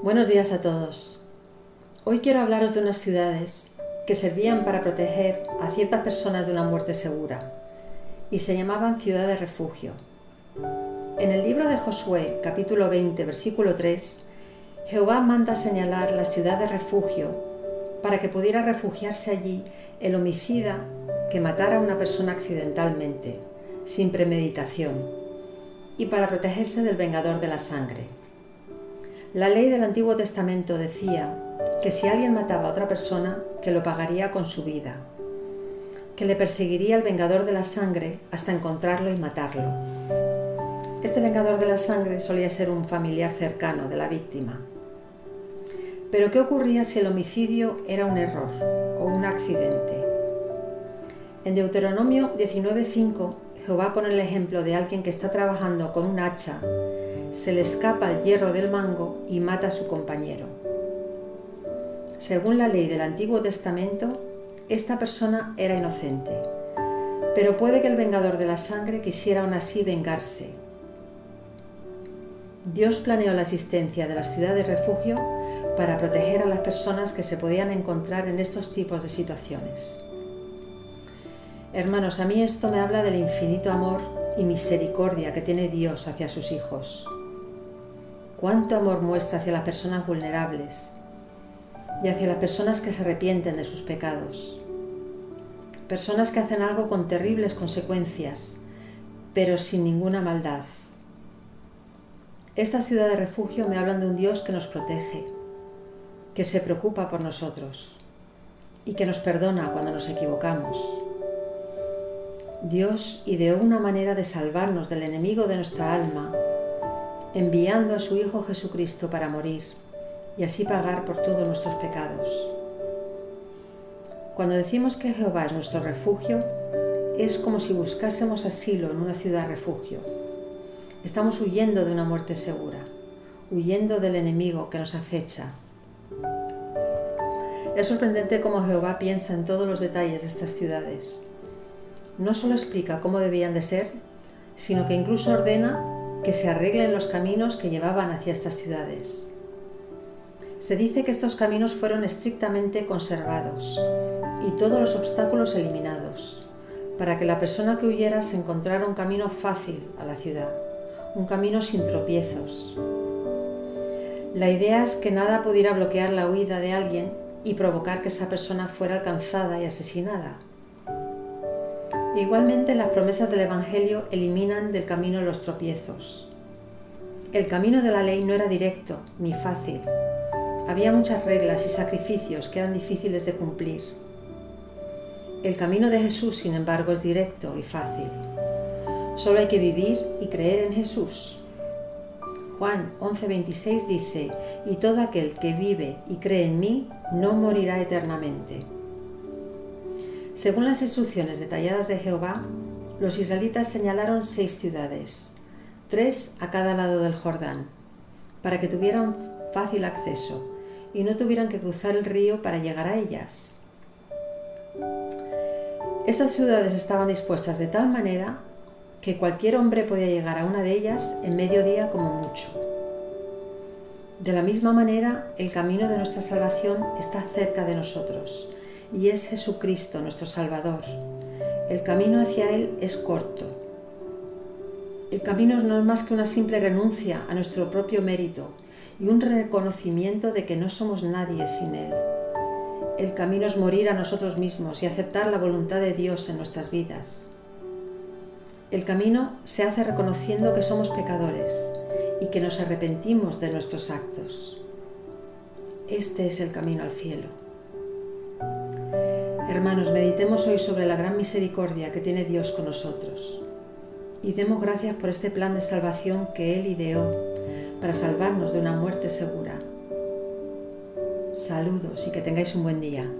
Buenos días a todos. Hoy quiero hablaros de unas ciudades que servían para proteger a ciertas personas de una muerte segura y se llamaban ciudad de refugio. En el libro de Josué, capítulo 20, versículo 3, Jehová manda señalar la ciudad de refugio para que pudiera refugiarse allí el homicida que matara a una persona accidentalmente, sin premeditación, y para protegerse del vengador de la sangre. La ley del Antiguo Testamento decía que si alguien mataba a otra persona, que lo pagaría con su vida, que le perseguiría el vengador de la sangre hasta encontrarlo y matarlo. Este vengador de la sangre solía ser un familiar cercano de la víctima. Pero ¿qué ocurría si el homicidio era un error o un accidente? En Deuteronomio 19.5, Jehová pone el ejemplo de alguien que está trabajando con un hacha se le escapa el hierro del mango y mata a su compañero. Según la ley del Antiguo Testamento, esta persona era inocente, pero puede que el vengador de la sangre quisiera aún así vengarse. Dios planeó la existencia de la ciudad de refugio para proteger a las personas que se podían encontrar en estos tipos de situaciones. Hermanos, a mí esto me habla del infinito amor y misericordia que tiene Dios hacia sus hijos cuánto amor muestra hacia las personas vulnerables y hacia las personas que se arrepienten de sus pecados. Personas que hacen algo con terribles consecuencias, pero sin ninguna maldad. Esta ciudad de refugio me hablan de un Dios que nos protege, que se preocupa por nosotros y que nos perdona cuando nos equivocamos. Dios ideó una manera de salvarnos del enemigo de nuestra alma enviando a su Hijo Jesucristo para morir y así pagar por todos nuestros pecados. Cuando decimos que Jehová es nuestro refugio, es como si buscásemos asilo en una ciudad refugio. Estamos huyendo de una muerte segura, huyendo del enemigo que nos acecha. Es sorprendente cómo Jehová piensa en todos los detalles de estas ciudades. No solo explica cómo debían de ser, sino que incluso ordena que se arreglen los caminos que llevaban hacia estas ciudades. Se dice que estos caminos fueron estrictamente conservados y todos los obstáculos eliminados, para que la persona que huyera se encontrara un camino fácil a la ciudad, un camino sin tropiezos. La idea es que nada pudiera bloquear la huida de alguien y provocar que esa persona fuera alcanzada y asesinada. Igualmente las promesas del Evangelio eliminan del camino los tropiezos. El camino de la ley no era directo ni fácil. Había muchas reglas y sacrificios que eran difíciles de cumplir. El camino de Jesús, sin embargo, es directo y fácil. Solo hay que vivir y creer en Jesús. Juan 11:26 dice, y todo aquel que vive y cree en mí no morirá eternamente. Según las instrucciones detalladas de Jehová, los israelitas señalaron seis ciudades, tres a cada lado del Jordán, para que tuvieran fácil acceso y no tuvieran que cruzar el río para llegar a ellas. Estas ciudades estaban dispuestas de tal manera que cualquier hombre podía llegar a una de ellas en medio día como mucho. De la misma manera, el camino de nuestra salvación está cerca de nosotros y es Jesucristo nuestro Salvador. El camino hacia Él es corto. El camino no es más que una simple renuncia a nuestro propio mérito y un reconocimiento de que no somos nadie sin Él. El camino es morir a nosotros mismos y aceptar la voluntad de Dios en nuestras vidas. El camino se hace reconociendo que somos pecadores y que nos arrepentimos de nuestros actos. Este es el camino al cielo. Hermanos, meditemos hoy sobre la gran misericordia que tiene Dios con nosotros y demos gracias por este plan de salvación que Él ideó para salvarnos de una muerte segura. Saludos y que tengáis un buen día.